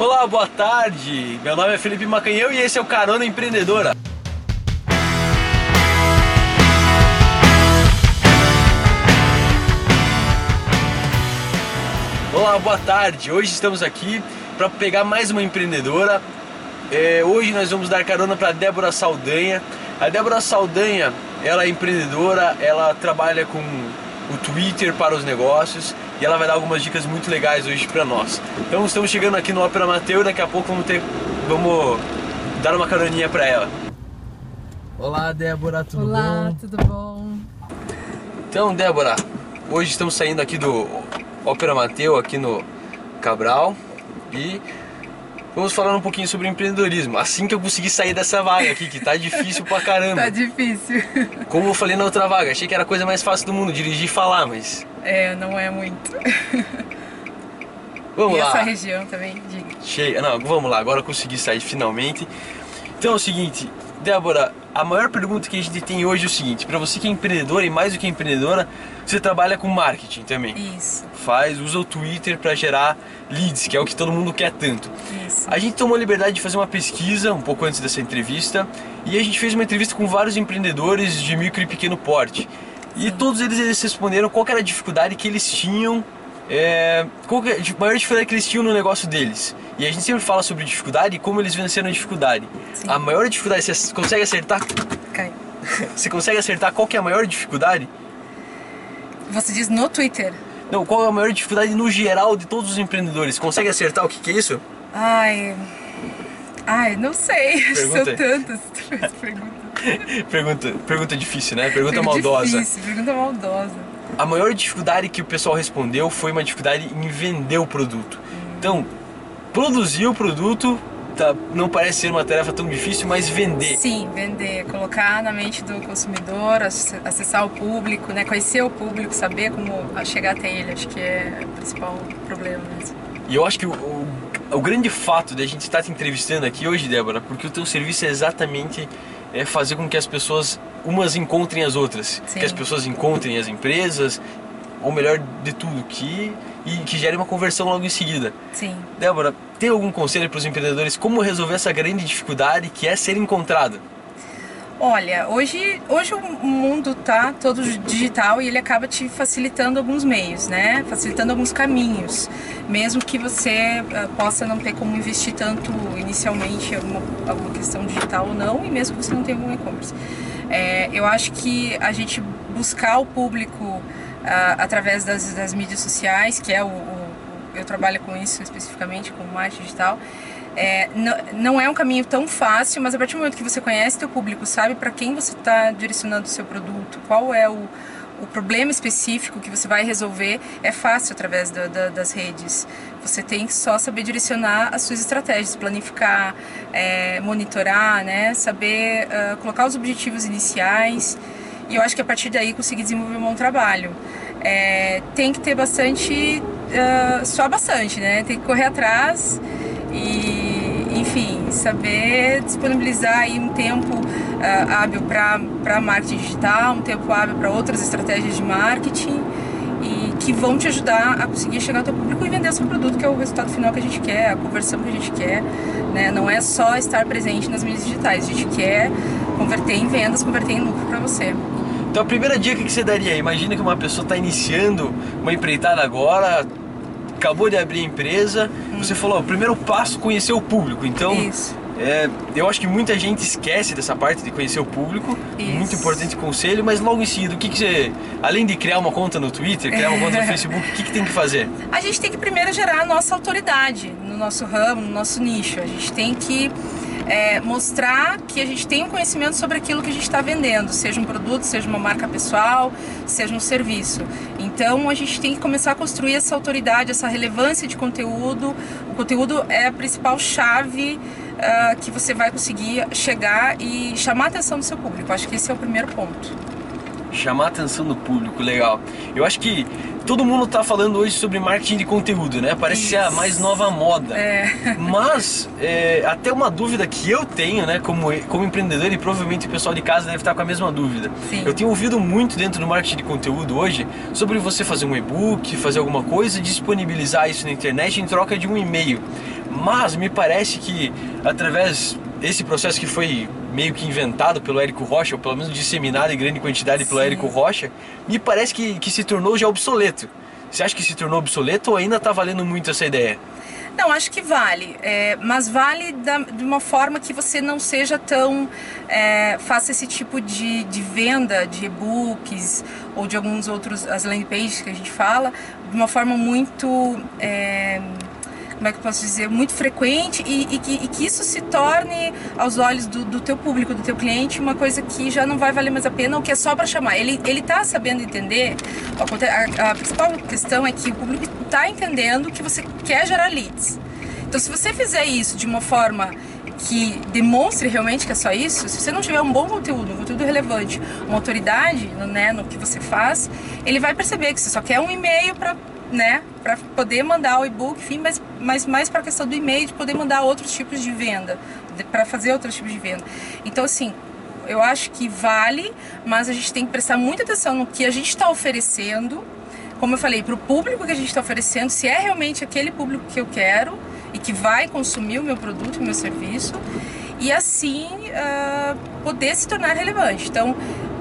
Olá, boa tarde. Meu nome é Felipe Macanhão e esse é o Carona Empreendedora. Olá, boa tarde. Hoje estamos aqui para pegar mais uma empreendedora. É, hoje nós vamos dar carona para Débora Saldanha. A Débora Saldanha, ela é empreendedora, ela trabalha com o Twitter para os negócios e ela vai dar algumas dicas muito legais hoje para nós. Então estamos chegando aqui no Ópera Mateu e daqui a pouco vamos ter vamos dar uma caroninha para ela. Olá, Débora, tudo Olá, bom? tudo bom? Então, Débora, hoje estamos saindo aqui do Ópera Mateu aqui no Cabral e vamos falar um pouquinho sobre empreendedorismo. Assim que eu conseguir sair dessa vaga aqui, que tá difícil pra caramba. Tá difícil. Como eu falei na outra vaga, achei que era a coisa mais fácil do mundo, dirigir e falar, mas É, não é muito. vamos e lá. essa região também, diga. Chega, não, vamos lá, agora eu consegui sair finalmente. Então é o seguinte, Débora, a maior pergunta que a gente tem hoje é o seguinte: para você que é empreendedora e mais do que empreendedora, você trabalha com marketing também. Isso, Faz, usa o Twitter para gerar leads, que é o que todo mundo quer tanto. isso. A gente tomou a liberdade de fazer uma pesquisa um pouco antes dessa entrevista e a gente fez uma entrevista com vários empreendedores de micro e pequeno porte. E todos eles, eles responderam qual que era a dificuldade que eles tinham, é, qual que é a maior dificuldade que eles tinham no negócio deles. E a gente sempre fala sobre dificuldade e como eles venceram a dificuldade. Sim. A maior dificuldade, você consegue acertar? Cai. Você consegue acertar qual que é a maior dificuldade? Você diz no Twitter. Não, qual é a maior dificuldade no geral de todos os empreendedores? Consegue acertar o que, que é isso? Ai. Ai, não sei. São tantas perguntas. Pergunta, pergunta difícil, né? Pergunta Pergunta maldosa. Difícil, pergunta maldosa. A maior dificuldade que o pessoal respondeu foi uma dificuldade em vender o produto. Então, produzir o produto tá- não parece ser uma tarefa tão difícil, mas vender. Sim, vender, colocar na mente do consumidor, ac- acessar o público, né? Conhecer o público, saber como chegar até ele, acho que é o principal problema mesmo. E eu acho que o, o, o grande fato de a gente estar te entrevistando aqui hoje, Débora, porque o teu serviço é exatamente é fazer com que as pessoas umas encontrem as outras, Sim. que as pessoas encontrem as empresas, ou melhor de tudo, que e que gere uma conversão logo em seguida. Sim. Débora, tem algum conselho para os empreendedores como resolver essa grande dificuldade que é ser encontrado? Olha, hoje, hoje o mundo tá todo digital e ele acaba te facilitando alguns meios, né? Facilitando alguns caminhos, mesmo que você ah, possa não ter como investir tanto inicialmente em alguma, alguma questão digital ou não, e mesmo que você não tenha algum e-commerce. É, eu acho que a gente buscar o público ah, através das, das mídias sociais, que é o, o- eu trabalho com isso especificamente, com marketing digital, é, não, não é um caminho tão fácil, mas a partir do momento que você conhece teu público, sabe para quem você está direcionando o seu produto, qual é o, o problema específico que você vai resolver, é fácil através da- da- das redes. Você tem que só saber direcionar as suas estratégias, planificar, é, monitorar, né? saber ah, colocar os objetivos iniciais e eu acho que a partir daí conseguir desenvolver um bom trabalho. É, tem que ter bastante, ah, só bastante, né? Tem que correr atrás e, enfim, saber disponibilizar aí um tempo ah, hábil para marketing digital, um tempo hábil para outras estratégias de marketing e que vão te ajudar a conseguir chegar ao teu público e vender seu produto, que é o resultado final que a gente quer, a conversão que a gente quer, né? Não é só estar presente nas mídias digitais, a gente quer converter em vendas, converter em lucro para você. Então a primeira dica que você daria, imagina que uma pessoa está iniciando uma empreitada agora, acabou de abrir a empresa, você falou, o primeiro passo conhecer o público. Então, Isso. é, eu acho que muita gente esquece dessa parte de conhecer o público, Isso. muito importante conselho, mas logo em seguida, o que, que você, além de criar uma conta no Twitter, criar uma conta no Facebook, o que, que tem que fazer? A gente tem que primeiro gerar a nossa autoridade no nosso ramo, no nosso nicho. A gente tem que é, mostrar que a gente tem um conhecimento sobre aquilo que a gente está vendendo, seja um produto, seja uma marca pessoal, seja um serviço. Então a gente tem que começar a construir essa autoridade, essa relevância de conteúdo. O conteúdo é a principal chave ah, que você vai conseguir chegar e chamar a atenção do seu público. Acho que esse é o primeiro ponto. Chamar a atenção do público, legal. Eu acho que todo mundo está falando hoje sobre marketing de conteúdo, né? Parece Isso. ser a mais nova moda. É. Mas, é, até uma dúvida que eu tenho, né, como, como empreendedor, e provavelmente o pessoal de casa deve estar com a mesma dúvida. Sim. Eu tenho ouvido muito dentro do marketing de conteúdo hoje sobre você fazer um e-book, fazer alguma coisa e disponibilizar isso na internet em troca de um e-mail. Mas me parece que através esse processo que foi meio que inventado pelo Érico Rocha, ou pelo menos disseminado em grande quantidade pelo Sim. Érico Rocha, me parece que, que se tornou já obsoleto. Você acha que se tornou obsoleto ou ainda está valendo muito essa ideia? Não, acho que vale, é, mas vale da, de uma forma que você não seja tão. É, faça esse tipo de, de venda de e-books ou de alguns outros, as landing pages que a gente fala, de uma forma muito. É, como é que eu posso dizer, muito frequente e, e, que, e que, isso se torne aos olhos do, do, teu público, do teu cliente, uma coisa que já não vai valer mais a pena ou que é só para chamar. Ele ele está sabendo entender. A, a, principal questão é que o público está entendendo que você quer gerar leads. Então, se você fizer isso de uma forma que demonstre realmente que é só isso, se você não tiver um bom conteúdo, um conteúdo relevante, uma autoridade né, no que você faz, ele vai perceber que você só quer um e-mail para né, para poder mandar o e-book, enfim, mas, mas mais para a questão do e-mail, de poder mandar outros tipos de venda, para fazer outros tipos de venda. Então, assim, eu acho que vale, mas a gente tem que prestar muita atenção no que a gente está oferecendo, como eu falei, para o público que a gente está oferecendo, se é realmente aquele público que eu quero e que vai consumir o meu produto, o meu serviço, e assim uh, poder se tornar relevante. Então,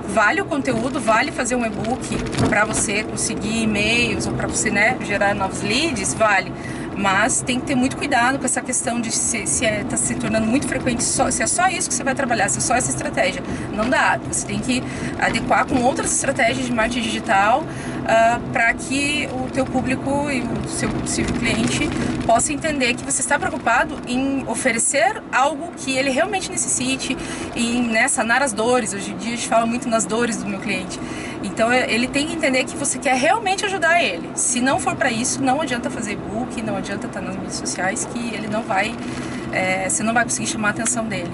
vale o conteúdo, vale fazer um e-book para você conseguir e-mails ou para você né, gerar novos leads, vale. Mas tem que ter muito cuidado com essa questão de se está se, é, tá se tornando muito frequente, só, se é só isso que você vai trabalhar, se é só essa estratégia. Não dá. Você tem que adequar com outras estratégias de marketing digital uh, ah, para que o teu público e o seu possível cliente possa entender que você está preocupado em oferecer algo que ele realmente necessite, em né, sanar as dores. Hoje em dia a gente fala muito nas dores do meu cliente. Então é, ele tem que entender que você quer realmente ajudar ele. Se não for para isso, não adianta fazer e-book, não adianta estar nas mídias sociais, que ele não vai, é, você não vai conseguir chamar a atenção dele.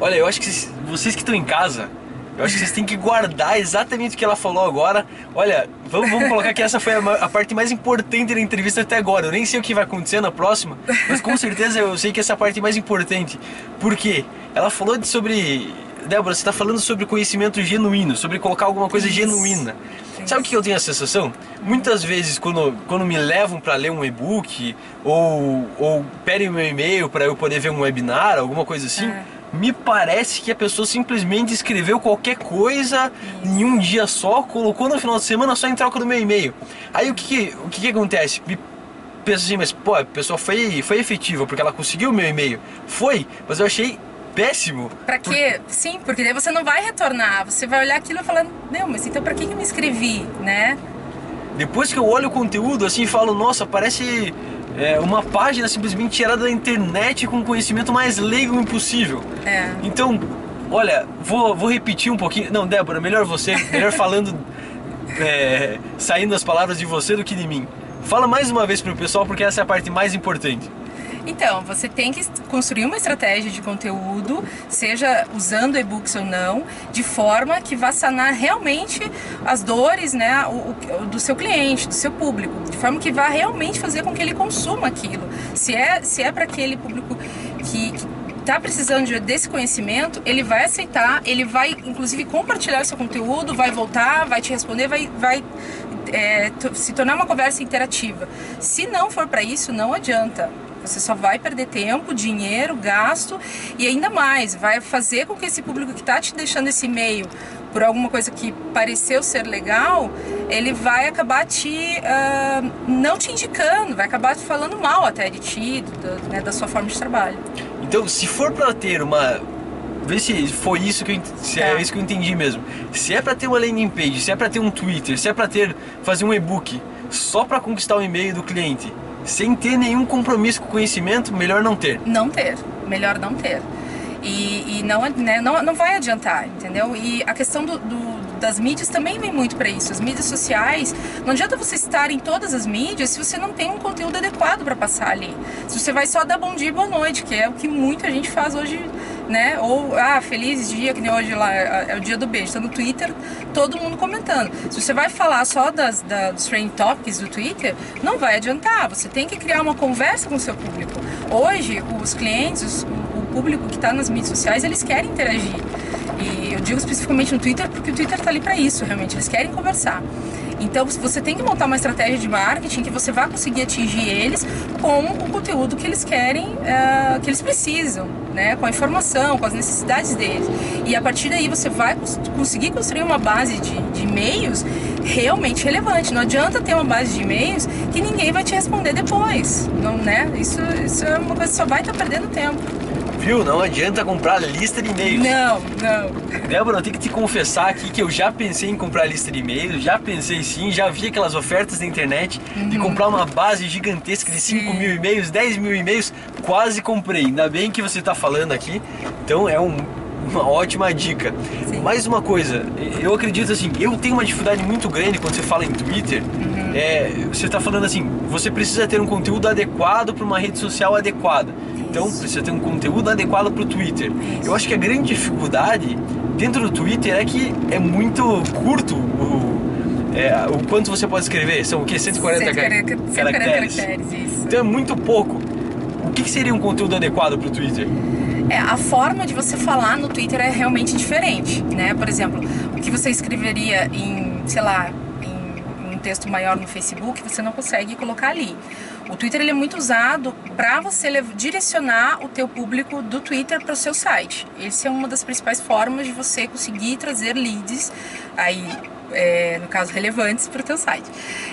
Olha, eu acho que vocês que estão em casa, eu acho que vocês têm que guardar exatamente o que ela falou agora. Olha, vamos, vamos colocar que essa foi a, a, parte mais importante da entrevista até agora. Eu nem sei o que vai acontecer na próxima, mas com certeza eu sei que essa parte é mais importante. Por quê? Ela falou de, sobre. Débora, você está falando sobre conhecimento genuíno, sobre colocar alguma coisa Isso. genuína. Sabe o que eu tenho a sensação? Muitas vezes, quando, quando me levam para ler um e-book ou, ou pedem meu e-mail para eu poder ver um webinar, alguma coisa assim. É me parece que a pessoa simplesmente escreveu qualquer coisa em um dia só, colocou no final de semana só em troca do meu e-mail. Aí o que, o que, que acontece? Me penso assim, mas pô, a pessoa foi, foi efetiva porque ela conseguiu o meu e-mail. Foi, mas eu achei péssimo. Pra quê? Por... Sim, porque daí você não vai retornar. Você vai olhar aquilo e falar, não, mas então pra que eu me inscrevi, né? Depois que eu olho o conteúdo assim e falo, nossa, parece é, uma página simplesmente tirada da internet com conhecimento mais leigo impossível. É. Então, olha, vou, vou repetir um pouquinho. Não, Débora, melhor você, melhor falando, é, saindo as palavras de você do que de mim. Fala mais uma vez para o pessoal porque essa é a parte mais importante. Então, você tem que construir uma estratégia de conteúdo, seja usando e-books ou não, de forma que vá sanar realmente as dores né, o, o, do seu cliente, do seu público, de forma que vá realmente fazer com que ele consuma aquilo. Se é, se é para aquele público que, que está precisando desse conhecimento, ele vai aceitar, ele vai inclusive compartilhar seu conteúdo, vai voltar, vai te responder, vai, vai é, se tornar uma conversa interativa. Se não for para isso, não adianta. Você só vai perder tempo, dinheiro, gasto e ainda mais, vai fazer com que esse público que está te deixando esse e-mail por alguma coisa que pareceu ser legal, ele vai acabar te uh, não te indicando, vai acabar falando mal até de ti, do, né, da sua forma de trabalho. Então, se for para ter uma Vê se foi isso que eu, se é. é isso que eu entendi mesmo. Se é para ter uma landing page, se é para ter um Twitter, se é para ter fazer um e-book só para conquistar o e-mail do cliente, sem ter nenhum compromisso com o conhecimento, melhor não ter. Não ter, melhor não ter. E, e não, né, não, não vai adiantar, entendeu? E a questão do, do das mídias também vem muito para isso. As mídias sociais, não adianta você estar em todas as mídias se você não tem um conteúdo adequado para passar ali. Se você vai só dar bom dia e boa noite, que é o que muita gente faz hoje né? Ou, ah, feliz dia, que nem hoje lá, é, é o dia do beijo. Tá no Twitter, todo mundo comentando. Se você vai falar só das, da, dos trending topics do Twitter, não vai adiantar. Você tem que criar uma conversa com o seu público. Hoje, os clientes, os, o público que está nas mídias sociais, eles querem interagir. E eu digo especificamente no Twitter porque o Twitter está ali para isso, realmente. Eles querem conversar. Então você tem que montar uma estratégia de marketing que você vai conseguir atingir eles com o conteúdo que eles querem, uh, que eles precisam, né? com a informação, com as necessidades deles. E a partir daí você vai conseguir construir uma base de, de e-mails realmente relevante. Não adianta ter uma base de e-mails que ninguém vai te responder depois. Não, né? isso, isso é uma coisa que só vai estar perdendo tempo. Viu? Não adianta comprar lista de e-mails. Não, não. Débora, eu tenho que te confessar aqui que eu já pensei em comprar lista de e-mails, já pensei sim, já vi aquelas ofertas na internet uhum. de comprar uma base gigantesca de 5 mil e-mails, 10 mil e-mails, quase comprei. Ainda bem que você está falando aqui, então é um, uma ótima dica. Sim. Mais uma coisa, eu acredito assim, eu tenho uma dificuldade muito grande quando você fala em Twitter. Uhum. É, você está falando assim, você precisa ter um conteúdo adequado para uma rede social adequada. Então precisa ter um conteúdo adequado para o Twitter. Eu acho que a grande dificuldade dentro do Twitter é que é muito curto o, é, o quanto você pode escrever. São o que? 140, 140 caracteres. caracteres isso. Então é muito pouco. O que seria um conteúdo adequado para o Twitter? É, a forma de você falar no Twitter é realmente diferente, né? Por exemplo, o que você escreveria em, sei lá, em um texto maior no Facebook, você não consegue colocar ali. O Twitter ele é muito usado para você direcionar o teu público do Twitter para o seu site. Essa é uma das principais formas de você conseguir trazer leads aí é, no caso relevantes para o teu site.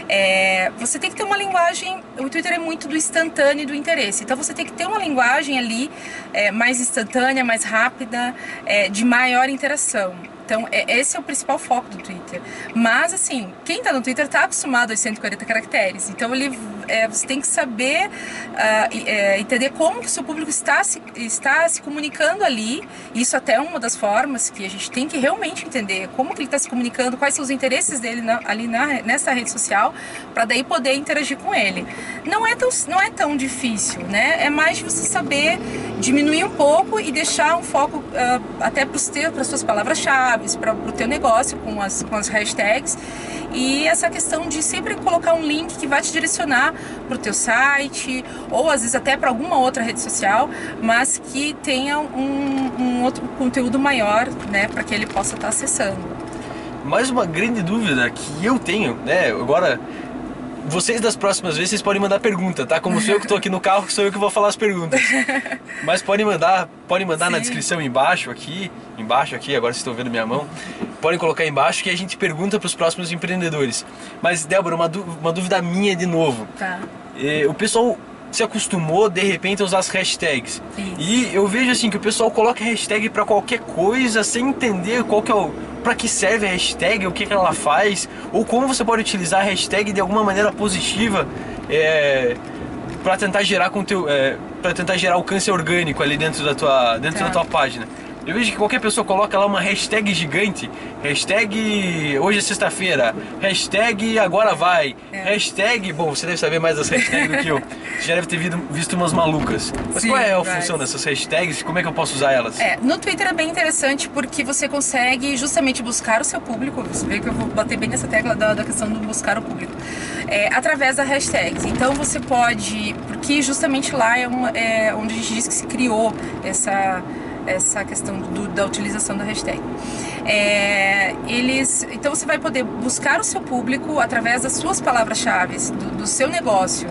É, você tem que ter uma linguagem, o Twitter é muito do instantâneo e do interesse, então você tem que ter uma linguagem ali é, mais instantânea, mais rápida, é, de maior interação. Então, é, esse é o principal foco do Twitter. Mas, assim, quem está no Twitter está acostumado aos 140 caracteres. Então, ele, é, você tem que saber uh, é, entender como que o seu público está se, está se comunicando ali. Isso até é uma das formas que a gente tem que realmente entender como que ele está se comunicando, quais são os interesses dele na, ali na, nessa rede social, para daí poder interagir com ele. Não é, tão, não é tão difícil, né? É mais você saber diminuir um pouco e deixar um foco uh, até para as suas palavras-chave para o teu negócio com as, com as hashtags e essa questão de sempre colocar um link que vai te direcionar para o teu site ou às vezes até para alguma outra rede social, mas que tenha um, um outro conteúdo maior, né, para que ele possa estar tá acessando. Mais uma grande dúvida que eu tenho, né, agora vocês das próximas vezes vocês podem mandar pergunta, tá? Como sou eu que estou aqui no carro, sou eu que vou falar as perguntas. Mas podem mandar, podem mandar na descrição embaixo aqui, embaixo aqui, agora vocês estão vendo minha mão. Podem colocar embaixo que a gente pergunta para os próximos empreendedores. Mas Débora, uma, uma dúvida minha de novo. Tá. É, o pessoal se acostumou de repente a usar as hashtags. Isso. E eu vejo assim que o pessoal coloca hashtag para qualquer coisa sem entender qual que é o para que serve a hashtag, o que, que ela faz, ou como você pode utilizar a hashtag de alguma maneira positiva é, para tentar gerar conteúdo, é, para tentar gerar alcance orgânico ali dentro da tua, dentro tá. da tua página. Eu vejo que qualquer pessoa coloca lá uma hashtag gigante, hashtag hoje é sexta-feira, hashtag agora vai, é. hashtag, bom, você deve saber mais das hashtags do que eu, você já deve ter visto umas malucas. Mas Sim, qual é a vai. função dessas hashtags? Como é que eu posso usar elas? É, no Twitter é bem interessante porque você consegue justamente buscar o seu público, você vê que eu vou bater bem nessa tecla da, da questão do buscar o público, é, através das hashtags. Então você pode, porque justamente lá é, uma, é onde a gente diz que se criou essa essa questão do, da utilização da hashtag. É, eles, então você vai poder buscar o seu público através das suas palavras-chave, do, do, seu negócio.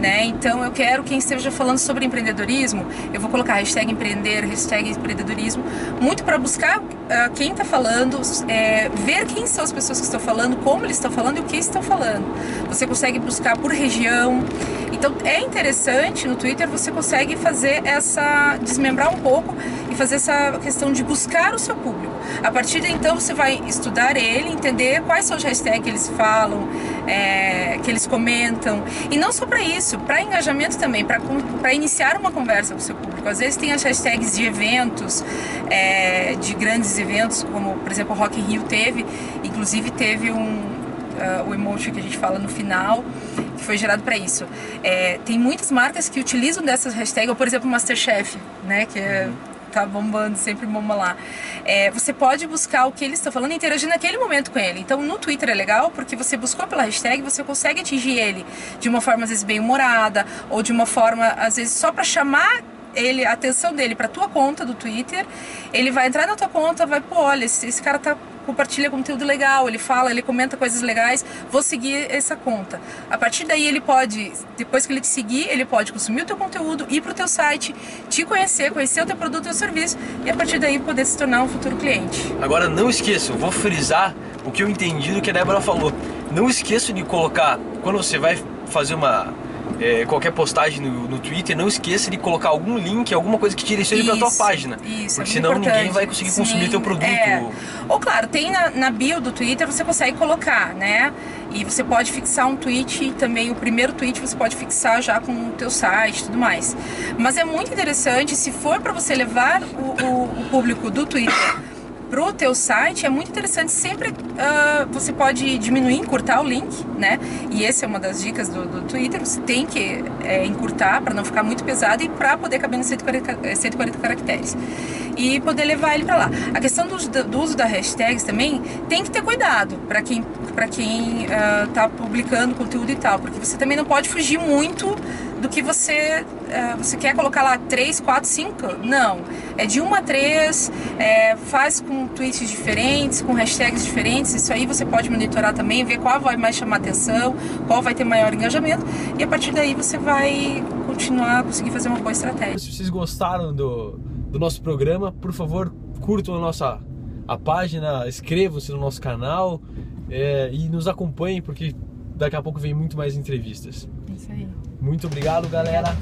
Né? Então eu quero quem esteja falando sobre empreendedorismo, eu vou colocar hashtag empreender, hashtag empreendedorismo, muito para buscar uh, quem está falando, é, ver quem são as pessoas que estão falando, como eles estão falando e o que estão falando. Você consegue buscar por região. Então é interessante no Twitter você consegue fazer essa desmembrar um pouco e fazer essa questão de buscar o seu público. A partir de então você vai estudar ele, entender quais são os hashtags que eles falam, é, que eles comentam. E não só para isso, para engajamento também, para iniciar uma conversa com o seu público. Às vezes tem as hashtags de eventos, é, de grandes eventos, como por exemplo o Rock in Rio teve, inclusive teve um, Uh, o emoji que a gente fala no final, que foi gerado para isso. É, tem muitas marcas que utilizam dessas hashtags, ou por exemplo Masterchef, né, que é, tá bombando, sempre bomba lá. É, você pode buscar o que eles estão falando e interagir naquele momento com ele. Então no Twitter é legal porque você buscou pela hashtag, você consegue atingir ele de uma forma às vezes bem humorada ou de uma forma às vezes só para chamar ele, a atenção dele para tua conta do Twitter, ele vai entrar na tua conta, vai, pô, olha, esse, esse cara tá compartilha conteúdo legal, ele fala, ele comenta coisas legais, vou seguir essa conta. A partir daí ele pode, depois que ele te seguir, ele pode consumir o teu conteúdo, ir pro teu site, te conhecer, conhecer o teu produto e o serviço e a partir daí poder se tornar um futuro cliente. Agora não esqueça, eu vou frisar o que eu entendi do que a Débora falou. Não esqueça de colocar, quando você vai fazer uma é, qualquer postagem no, no, Twitter, não esqueça de colocar algum link, alguma coisa que direcione para tua página. Isso, porque é senão importante. ninguém vai conseguir Sim, consumir teu produto. É. Ou claro, tem na, na, bio do Twitter, você consegue colocar, né? E você pode fixar um tweet e também o primeiro tweet você pode fixar já com o teu site e tudo mais. Mas é muito interessante, se for para você levar o, o, o público do Twitter pro teu site é muito interessante. Sempre uh, você pode diminuir encurtar o link né? E essa é uma das dicas do, do Twitter. Você tem que é, encurtar para não ficar muito pesado e para poder caber nos 140, 140 caracteres. E poder levar ele para lá. A questão do, do, uso da hashtags também tem que ter cuidado para quem para quem uh, tá publicando conteúdo e tal porque você também não pode fugir muito do que você uh, você quer colocar lá 3, 4, 5 não é de 1 a 3 é, faz com tweets diferentes, com hashtags diferentes. Isso aí você pode monitorar também, ver qual vai mais chamar atenção, qual vai ter maior engajamento. E a partir daí você vai continuar a conseguir fazer uma boa estratégia. Se vocês gostaram do, do nosso programa, por favor, curtam a nossa a página, inscrevam-se no nosso canal é, e nos acompanhem, porque daqui a pouco vem muito mais entrevistas. Isso aí. Muito obrigado, galera.